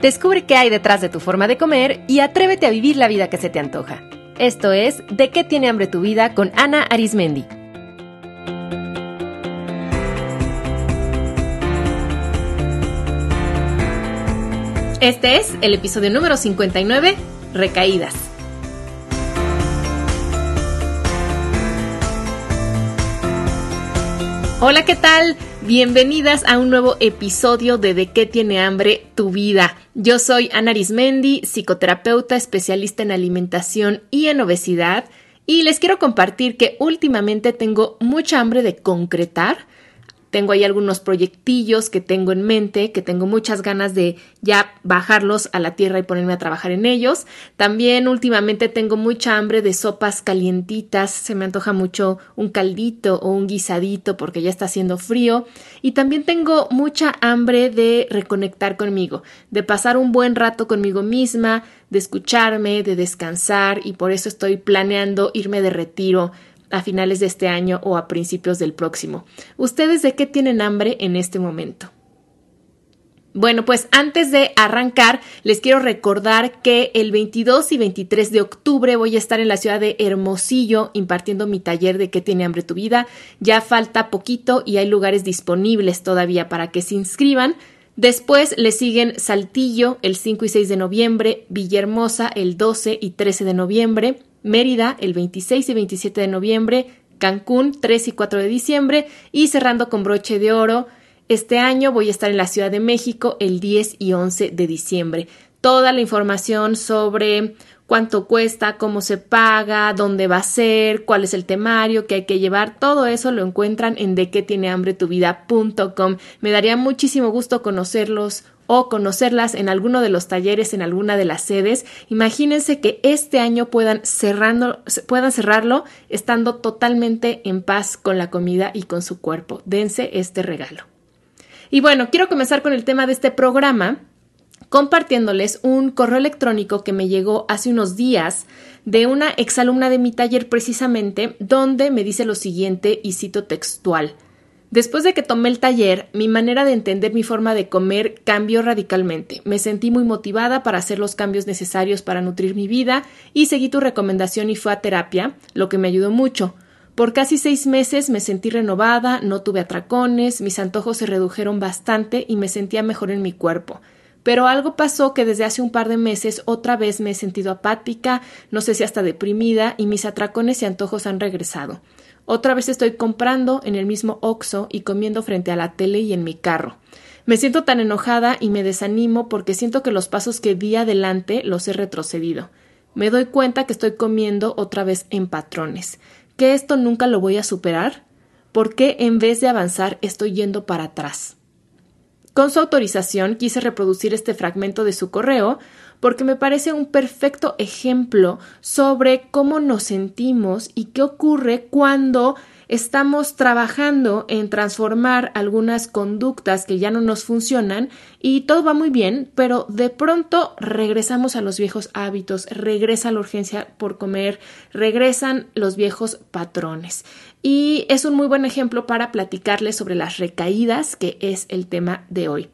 Descubre qué hay detrás de tu forma de comer y atrévete a vivir la vida que se te antoja. Esto es De qué tiene hambre tu vida con Ana Arismendi. Este es el episodio número 59, Recaídas. Hola, ¿qué tal? Bienvenidas a un nuevo episodio de De qué tiene hambre tu vida. Yo soy Ana Arismendi, psicoterapeuta especialista en alimentación y en obesidad, y les quiero compartir que últimamente tengo mucha hambre de concretar tengo ahí algunos proyectillos que tengo en mente, que tengo muchas ganas de ya bajarlos a la tierra y ponerme a trabajar en ellos. También últimamente tengo mucha hambre de sopas calientitas, se me antoja mucho un caldito o un guisadito porque ya está haciendo frío. Y también tengo mucha hambre de reconectar conmigo, de pasar un buen rato conmigo misma, de escucharme, de descansar y por eso estoy planeando irme de retiro a finales de este año o a principios del próximo. ¿Ustedes de qué tienen hambre en este momento? Bueno, pues antes de arrancar, les quiero recordar que el 22 y 23 de octubre voy a estar en la ciudad de Hermosillo impartiendo mi taller de qué tiene hambre tu vida. Ya falta poquito y hay lugares disponibles todavía para que se inscriban. Después le siguen Saltillo el 5 y 6 de noviembre, Villahermosa el 12 y 13 de noviembre, Mérida el 26 y 27 de noviembre, Cancún 3 y 4 de diciembre y cerrando con broche de oro. Este año voy a estar en la Ciudad de México el 10 y 11 de diciembre. Toda la información sobre cuánto cuesta, cómo se paga, dónde va a ser, cuál es el temario que hay que llevar, todo eso lo encuentran en de qué tiene hambre tu vida.com. Me daría muchísimo gusto conocerlos o conocerlas en alguno de los talleres, en alguna de las sedes. Imagínense que este año puedan, cerrando, puedan cerrarlo estando totalmente en paz con la comida y con su cuerpo. Dense este regalo. Y bueno, quiero comenzar con el tema de este programa compartiéndoles un correo electrónico que me llegó hace unos días de una exalumna de mi taller precisamente, donde me dice lo siguiente y cito textual. Después de que tomé el taller, mi manera de entender mi forma de comer cambió radicalmente. Me sentí muy motivada para hacer los cambios necesarios para nutrir mi vida y seguí tu recomendación y fue a terapia, lo que me ayudó mucho. Por casi seis meses me sentí renovada, no tuve atracones, mis antojos se redujeron bastante y me sentía mejor en mi cuerpo. Pero algo pasó que desde hace un par de meses otra vez me he sentido apática, no sé si hasta deprimida, y mis atracones y antojos han regresado. Otra vez estoy comprando en el mismo Oxo y comiendo frente a la tele y en mi carro. Me siento tan enojada y me desanimo porque siento que los pasos que di adelante los he retrocedido. Me doy cuenta que estoy comiendo otra vez en patrones. ¿Que esto nunca lo voy a superar? ¿Por qué en vez de avanzar estoy yendo para atrás? Con su autorización quise reproducir este fragmento de su correo porque me parece un perfecto ejemplo sobre cómo nos sentimos y qué ocurre cuando estamos trabajando en transformar algunas conductas que ya no nos funcionan y todo va muy bien, pero de pronto regresamos a los viejos hábitos, regresa la urgencia por comer, regresan los viejos patrones. Y es un muy buen ejemplo para platicarles sobre las recaídas, que es el tema de hoy.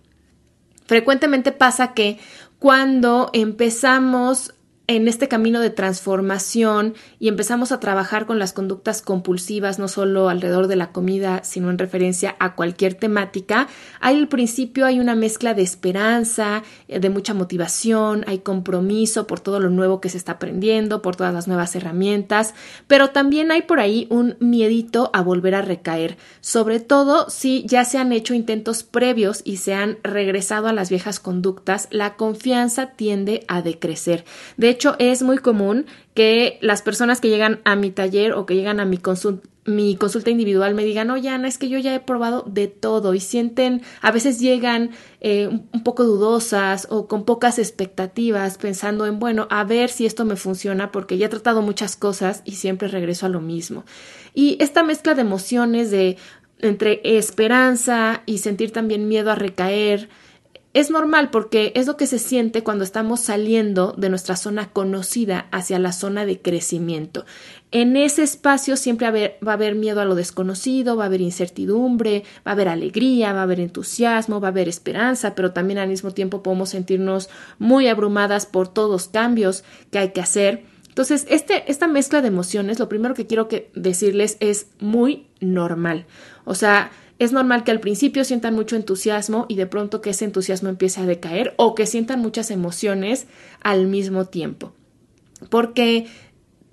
Frecuentemente pasa que cuando empezamos en este camino de transformación y empezamos a trabajar con las conductas compulsivas, no solo alrededor de la comida, sino en referencia a cualquier temática, hay al principio hay una mezcla de esperanza, eh, de mucha motivación, hay compromiso por todo lo nuevo que se está aprendiendo, por todas las nuevas herramientas, pero también hay por ahí un miedito a volver a recaer, sobre todo si ya se han hecho intentos previos y se han regresado a las viejas conductas, la confianza tiende a decrecer. De hecho, es muy común que las personas que llegan a mi taller o que llegan a mi consulta mi consulta individual me digan, oye Ana, es que yo ya he probado de todo y sienten, a veces llegan eh, un poco dudosas o con pocas expectativas, pensando en, bueno, a ver si esto me funciona porque ya he tratado muchas cosas y siempre regreso a lo mismo. Y esta mezcla de emociones de entre esperanza y sentir también miedo a recaer, es normal porque es lo que se siente cuando estamos saliendo de nuestra zona conocida hacia la zona de crecimiento. En ese espacio siempre va a haber miedo a lo desconocido, va a haber incertidumbre, va a haber alegría, va a haber entusiasmo, va a haber esperanza, pero también al mismo tiempo podemos sentirnos muy abrumadas por todos los cambios que hay que hacer. Entonces, este, esta mezcla de emociones, lo primero que quiero decirles es muy normal. O sea, es normal que al principio sientan mucho entusiasmo y de pronto que ese entusiasmo empiece a decaer o que sientan muchas emociones al mismo tiempo. Porque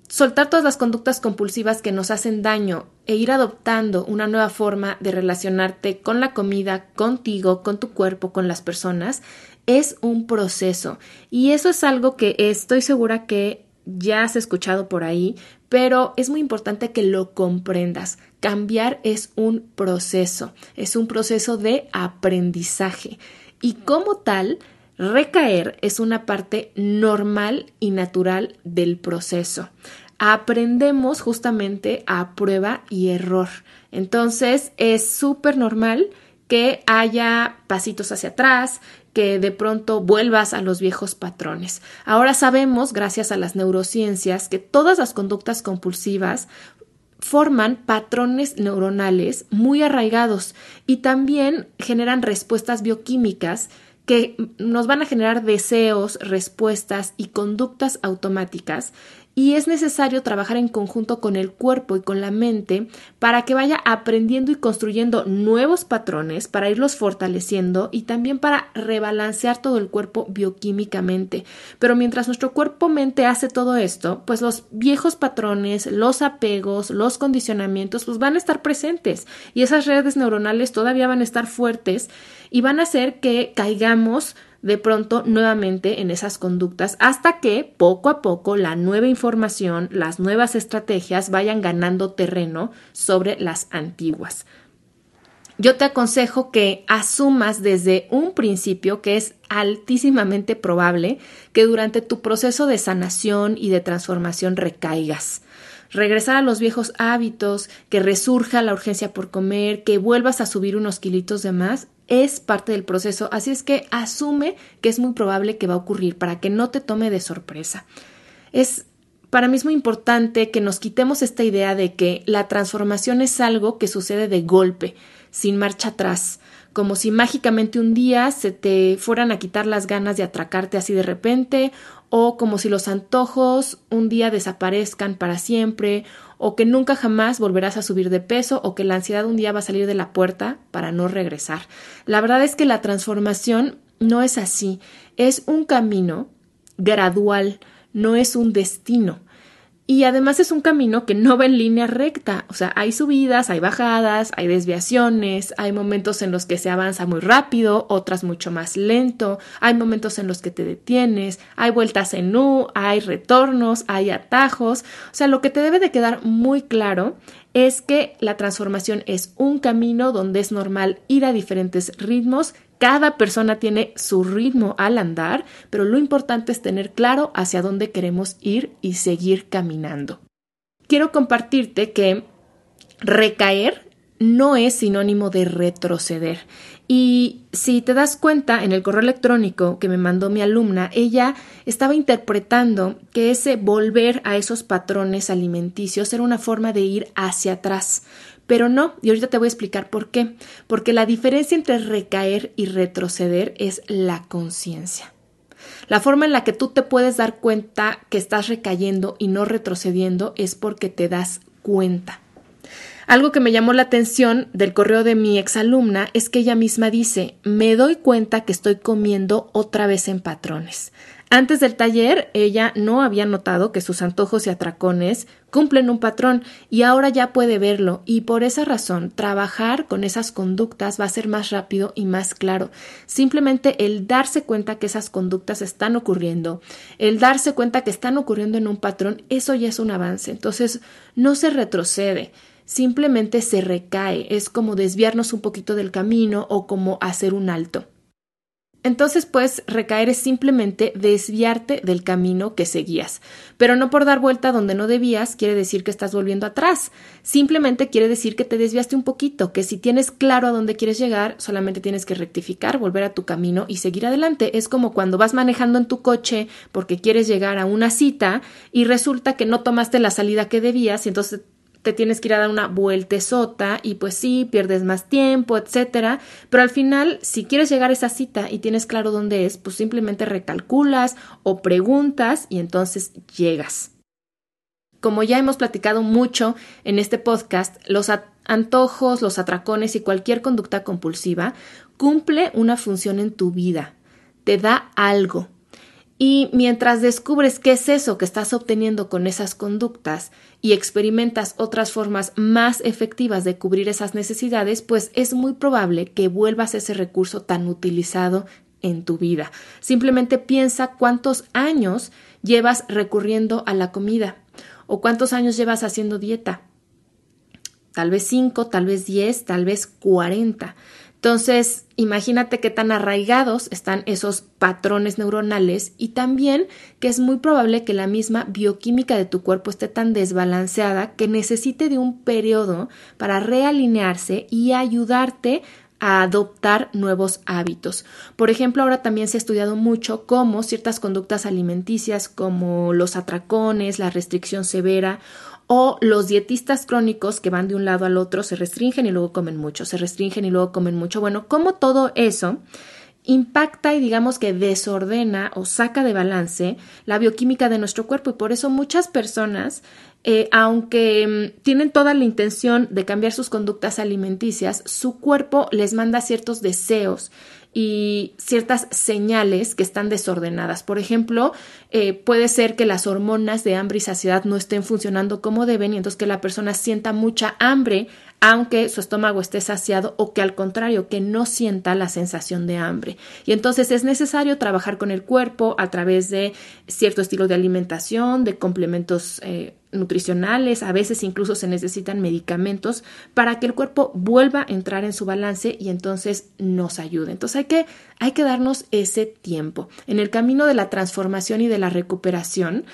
soltar todas las conductas compulsivas que nos hacen daño e ir adoptando una nueva forma de relacionarte con la comida, contigo, con tu cuerpo, con las personas, es un proceso. Y eso es algo que estoy segura que ya has escuchado por ahí, pero es muy importante que lo comprendas. Cambiar es un proceso, es un proceso de aprendizaje y como tal, recaer es una parte normal y natural del proceso. Aprendemos justamente a prueba y error. Entonces es súper normal que haya pasitos hacia atrás, que de pronto vuelvas a los viejos patrones. Ahora sabemos, gracias a las neurociencias, que todas las conductas compulsivas forman patrones neuronales muy arraigados y también generan respuestas bioquímicas que nos van a generar deseos, respuestas y conductas automáticas y es necesario trabajar en conjunto con el cuerpo y con la mente para que vaya aprendiendo y construyendo nuevos patrones, para irlos fortaleciendo y también para rebalancear todo el cuerpo bioquímicamente. Pero mientras nuestro cuerpo-mente hace todo esto, pues los viejos patrones, los apegos, los condicionamientos, pues van a estar presentes y esas redes neuronales todavía van a estar fuertes y van a hacer que caigamos de pronto nuevamente en esas conductas hasta que poco a poco la nueva información, las nuevas estrategias vayan ganando terreno sobre las antiguas. Yo te aconsejo que asumas desde un principio que es altísimamente probable que durante tu proceso de sanación y de transformación recaigas regresar a los viejos hábitos, que resurja la urgencia por comer, que vuelvas a subir unos kilitos de más, es parte del proceso, así es que asume que es muy probable que va a ocurrir para que no te tome de sorpresa. Es para mí es muy importante que nos quitemos esta idea de que la transformación es algo que sucede de golpe, sin marcha atrás, como si mágicamente un día se te fueran a quitar las ganas de atracarte así de repente, o como si los antojos un día desaparezcan para siempre, o que nunca jamás volverás a subir de peso, o que la ansiedad un día va a salir de la puerta para no regresar. La verdad es que la transformación no es así, es un camino gradual, no es un destino. Y además es un camino que no va en línea recta, o sea, hay subidas, hay bajadas, hay desviaciones, hay momentos en los que se avanza muy rápido, otras mucho más lento, hay momentos en los que te detienes, hay vueltas en U, hay retornos, hay atajos, o sea, lo que te debe de quedar muy claro es que la transformación es un camino donde es normal ir a diferentes ritmos cada persona tiene su ritmo al andar, pero lo importante es tener claro hacia dónde queremos ir y seguir caminando. Quiero compartirte que recaer no es sinónimo de retroceder. Y si te das cuenta, en el correo electrónico que me mandó mi alumna, ella estaba interpretando que ese volver a esos patrones alimenticios era una forma de ir hacia atrás. Pero no, y ahorita te voy a explicar por qué. Porque la diferencia entre recaer y retroceder es la conciencia. La forma en la que tú te puedes dar cuenta que estás recayendo y no retrocediendo es porque te das cuenta. Algo que me llamó la atención del correo de mi exalumna es que ella misma dice, me doy cuenta que estoy comiendo otra vez en patrones. Antes del taller, ella no había notado que sus antojos y atracones cumplen un patrón y ahora ya puede verlo y por esa razón trabajar con esas conductas va a ser más rápido y más claro. Simplemente el darse cuenta que esas conductas están ocurriendo, el darse cuenta que están ocurriendo en un patrón, eso ya es un avance. Entonces, no se retrocede simplemente se recae, es como desviarnos un poquito del camino o como hacer un alto. entonces puedes recaer es simplemente desviarte del camino que seguías. Pero no por dar vuelta donde no debías quiere decir que estás volviendo atrás. Simplemente quiere decir que te desviaste un poquito, que si tienes claro a dónde quieres llegar, solamente tienes que rectificar, volver a tu camino y seguir adelante. Es como cuando vas manejando en tu coche porque quieres llegar a una cita y resulta que no tomaste la salida que debías y entonces te tienes que ir a dar una vueltezota y pues sí, pierdes más tiempo, etcétera, pero al final, si quieres llegar a esa cita y tienes claro dónde es, pues simplemente recalculas o preguntas y entonces llegas. Como ya hemos platicado mucho en este podcast, los antojos, los atracones y cualquier conducta compulsiva cumple una función en tu vida, te da algo, y mientras descubres qué es eso que estás obteniendo con esas conductas y experimentas otras formas más efectivas de cubrir esas necesidades, pues es muy probable que vuelvas ese recurso tan utilizado en tu vida. Simplemente piensa cuántos años llevas recurriendo a la comida o cuántos años llevas haciendo dieta. Tal vez cinco, tal vez diez, tal vez cuarenta. Entonces, imagínate qué tan arraigados están esos patrones neuronales y también que es muy probable que la misma bioquímica de tu cuerpo esté tan desbalanceada que necesite de un periodo para realinearse y ayudarte a adoptar nuevos hábitos. Por ejemplo, ahora también se ha estudiado mucho cómo ciertas conductas alimenticias como los atracones, la restricción severa o los dietistas crónicos que van de un lado al otro se restringen y luego comen mucho, se restringen y luego comen mucho. Bueno, como todo eso impacta y digamos que desordena o saca de balance la bioquímica de nuestro cuerpo y por eso muchas personas, eh, aunque mm, tienen toda la intención de cambiar sus conductas alimenticias, su cuerpo les manda ciertos deseos y ciertas señales que están desordenadas. Por ejemplo, eh, puede ser que las hormonas de hambre y saciedad no estén funcionando como deben y entonces que la persona sienta mucha hambre aunque su estómago esté saciado o que al contrario, que no sienta la sensación de hambre. Y entonces es necesario trabajar con el cuerpo a través de cierto estilo de alimentación, de complementos eh, nutricionales, a veces incluso se necesitan medicamentos para que el cuerpo vuelva a entrar en su balance y entonces nos ayude. Entonces hay que, hay que darnos ese tiempo. En el camino de la transformación y de la recuperación,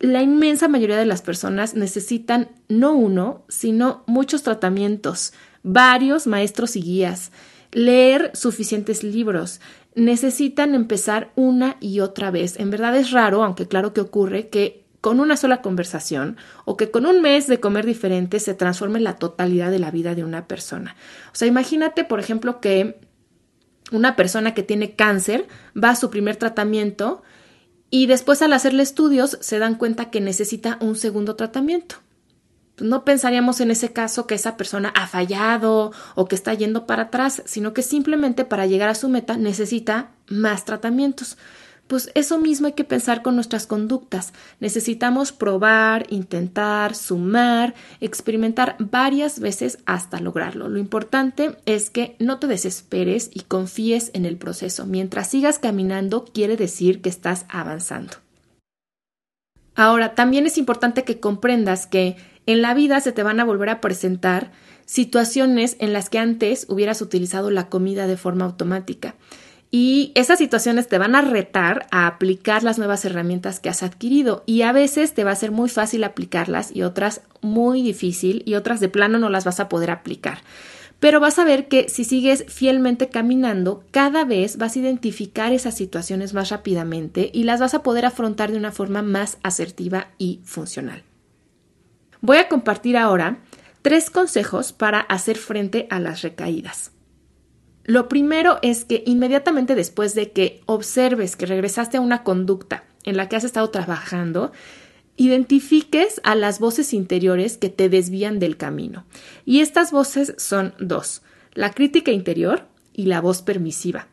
la inmensa mayoría de las personas necesitan no uno, sino muchos tratamientos, varios maestros y guías, leer suficientes libros, necesitan empezar una y otra vez. En verdad es raro, aunque claro que ocurre, que con una sola conversación o que con un mes de comer diferente se transforme la totalidad de la vida de una persona. O sea, imagínate, por ejemplo, que una persona que tiene cáncer va a su primer tratamiento y después al hacerle estudios se dan cuenta que necesita un segundo tratamiento. No pensaríamos en ese caso que esa persona ha fallado o que está yendo para atrás, sino que simplemente para llegar a su meta necesita más tratamientos. Pues eso mismo hay que pensar con nuestras conductas. Necesitamos probar, intentar, sumar, experimentar varias veces hasta lograrlo. Lo importante es que no te desesperes y confíes en el proceso. Mientras sigas caminando, quiere decir que estás avanzando. Ahora, también es importante que comprendas que en la vida se te van a volver a presentar situaciones en las que antes hubieras utilizado la comida de forma automática. Y esas situaciones te van a retar a aplicar las nuevas herramientas que has adquirido y a veces te va a ser muy fácil aplicarlas y otras muy difícil y otras de plano no las vas a poder aplicar. Pero vas a ver que si sigues fielmente caminando, cada vez vas a identificar esas situaciones más rápidamente y las vas a poder afrontar de una forma más asertiva y funcional. Voy a compartir ahora tres consejos para hacer frente a las recaídas. Lo primero es que inmediatamente después de que observes que regresaste a una conducta en la que has estado trabajando, identifiques a las voces interiores que te desvían del camino. Y estas voces son dos, la crítica interior y la voz permisiva.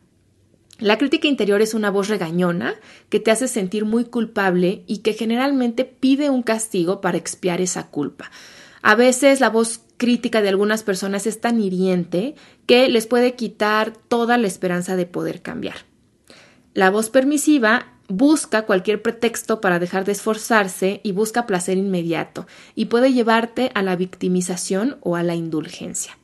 La crítica interior es una voz regañona que te hace sentir muy culpable y que generalmente pide un castigo para expiar esa culpa. A veces la voz crítica de algunas personas es tan hiriente que les puede quitar toda la esperanza de poder cambiar. La voz permisiva busca cualquier pretexto para dejar de esforzarse y busca placer inmediato y puede llevarte a la victimización o a la indulgencia.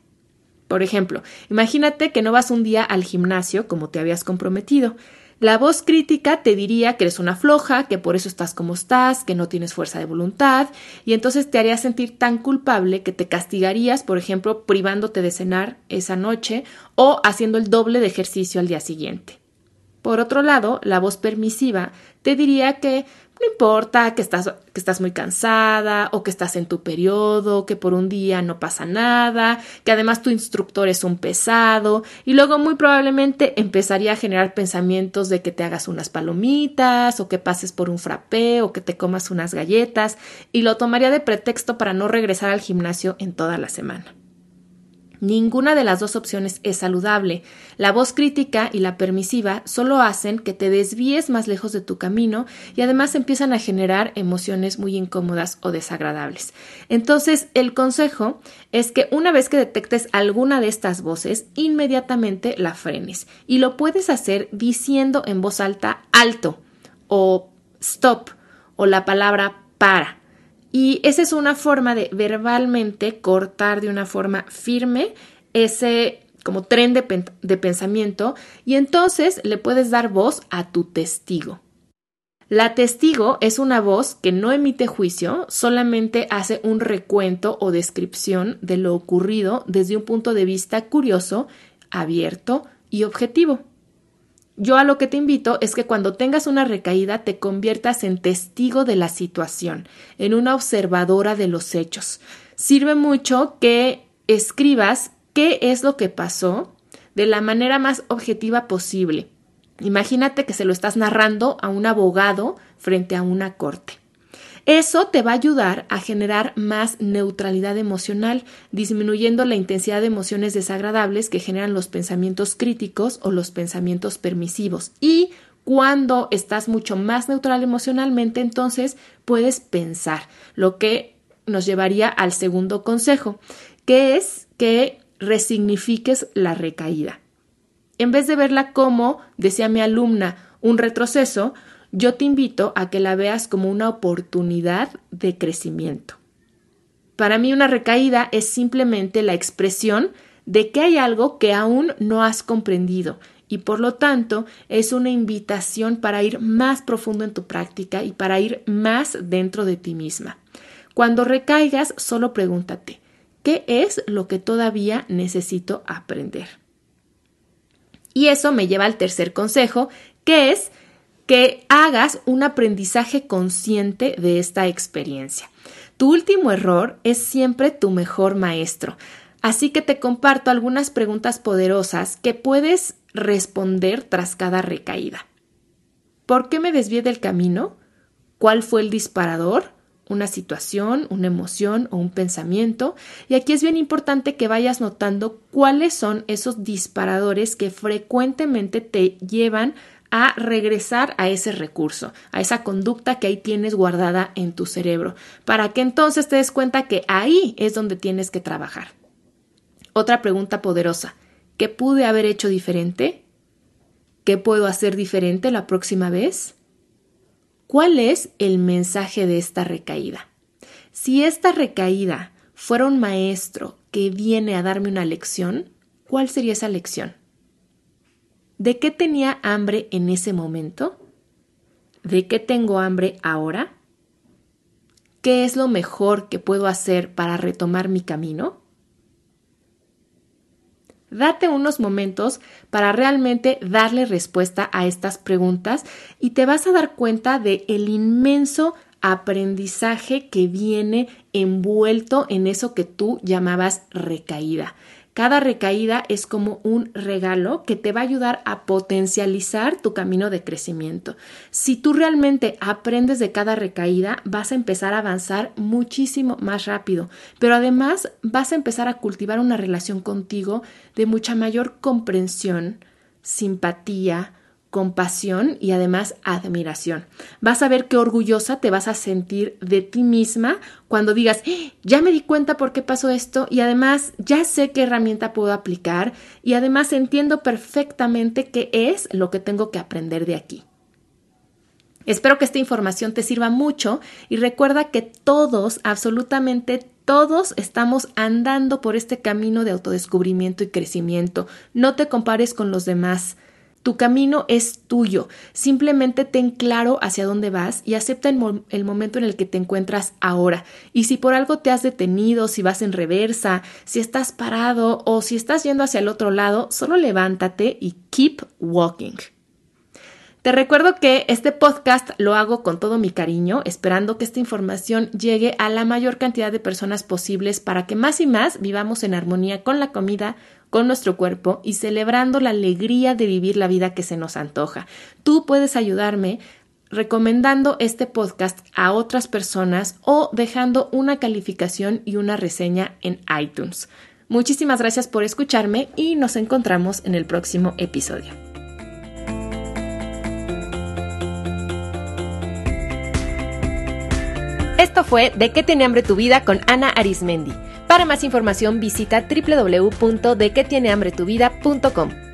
Por ejemplo, imagínate que no vas un día al gimnasio como te habías comprometido. La voz crítica te diría que eres una floja, que por eso estás como estás, que no tienes fuerza de voluntad, y entonces te haría sentir tan culpable que te castigarías, por ejemplo, privándote de cenar esa noche o haciendo el doble de ejercicio al día siguiente. Por otro lado, la voz permisiva te diría que no importa que estás, que estás muy cansada o que estás en tu periodo, que por un día no pasa nada, que además tu instructor es un pesado y luego muy probablemente empezaría a generar pensamientos de que te hagas unas palomitas o que pases por un frappé o que te comas unas galletas y lo tomaría de pretexto para no regresar al gimnasio en toda la semana. Ninguna de las dos opciones es saludable. La voz crítica y la permisiva solo hacen que te desvíes más lejos de tu camino y además empiezan a generar emociones muy incómodas o desagradables. Entonces, el consejo es que una vez que detectes alguna de estas voces, inmediatamente la frenes. Y lo puedes hacer diciendo en voz alta alto o stop o la palabra para. Y esa es una forma de verbalmente cortar de una forma firme ese como tren de, de, pensamiento y entonces le puedes dar voz a tu testigo. La testigo es una voz que no emite juicio, solamente hace un recuento o descripción de lo ocurrido desde un punto de vista curioso, abierto y objetivo. Yo a lo que te invito es que cuando tengas una recaída te conviertas en testigo de la situación, en una observadora de los hechos. Sirve mucho que escribas qué es lo que pasó de la manera más objetiva posible. Imagínate que se lo estás narrando a un abogado frente a una corte. Eso te va a ayudar a generar más neutralidad emocional, disminuyendo la intensidad de emociones desagradables que generan los pensamientos críticos o los pensamientos permisivos. Y cuando estás mucho más neutral emocionalmente, entonces puedes pensar, lo que nos llevaría al segundo consejo, que es que resignifiques la recaída. En vez de verla como, decía mi alumna, un retroceso, yo te invito a que la veas como una oportunidad de crecimiento. Para mí una recaída es simplemente la expresión de que hay algo que aún no has comprendido y por lo tanto es una invitación para ir más profundo en tu práctica y para ir más dentro de ti misma. Cuando recaigas, solo pregúntate, ¿qué es lo que todavía necesito aprender? Y eso me lleva al tercer consejo, que es que hagas un aprendizaje consciente de esta experiencia. Tu último error es siempre tu mejor maestro. Así que te comparto algunas preguntas poderosas que puedes responder tras cada recaída. ¿Por qué me desvié del camino? ¿Cuál fue el disparador? ¿Una situación, una emoción o un pensamiento? Y aquí es bien importante que vayas notando cuáles son esos disparadores que frecuentemente te llevan a regresar a ese recurso, a esa conducta que ahí tienes guardada en tu cerebro, para que entonces te des cuenta que ahí es donde tienes que trabajar. Otra pregunta poderosa. ¿Qué pude haber hecho diferente? ¿Qué puedo hacer diferente la próxima vez? ¿Cuál es el mensaje de esta recaída? Si esta recaída fuera un maestro que viene a darme una lección, ¿cuál sería esa lección? ¿De qué tenía hambre en ese momento? ¿De qué tengo hambre ahora? ¿Qué es lo mejor que puedo hacer para retomar mi camino? Date unos momentos para realmente darle respuesta a estas preguntas y te vas a dar cuenta de el inmenso aprendizaje que viene envuelto en eso que tú llamabas recaída. Cada recaída es como un regalo que te va a ayudar a potencializar tu camino de crecimiento. Si tú realmente aprendes de cada recaída, vas a empezar a avanzar muchísimo más rápido, pero además vas a empezar a cultivar una relación contigo de mucha mayor comprensión, simpatía, compasión y además admiración. Vas a ver qué orgullosa te vas a sentir de ti misma cuando digas, ¡Ah! ya me di cuenta por qué pasó esto y además ya sé qué herramienta puedo aplicar y además entiendo perfectamente qué es lo que tengo que aprender de aquí. Espero que esta información te sirva mucho y recuerda que todos, absolutamente Todos estamos andando por este camino de autodescubrimiento y crecimiento. No te compares con los demás. Tu camino es tuyo. Simplemente ten claro hacia dónde vas y acepta el, momento en el que te encuentras ahora. Y si por algo te has detenido, si vas en reversa, si estás parado o si estás yendo hacia el otro lado, solo levántate y keep walking. Te recuerdo que este podcast lo hago con todo mi cariño, esperando que esta información llegue a la mayor cantidad de personas posibles para que más y más vivamos en armonía con la comida, con nuestro cuerpo y celebrando la alegría de vivir la vida que se nos antoja. Tú puedes ayudarme recomendando este podcast a otras personas o dejando una calificación y una reseña en iTunes. Muchísimas gracias por escucharme y nos encontramos en el próximo episodio. Esto fue De qué tiene hambre tu vida con Ana Arismendi. Para más información visita www.dequetienehambretuvida.com.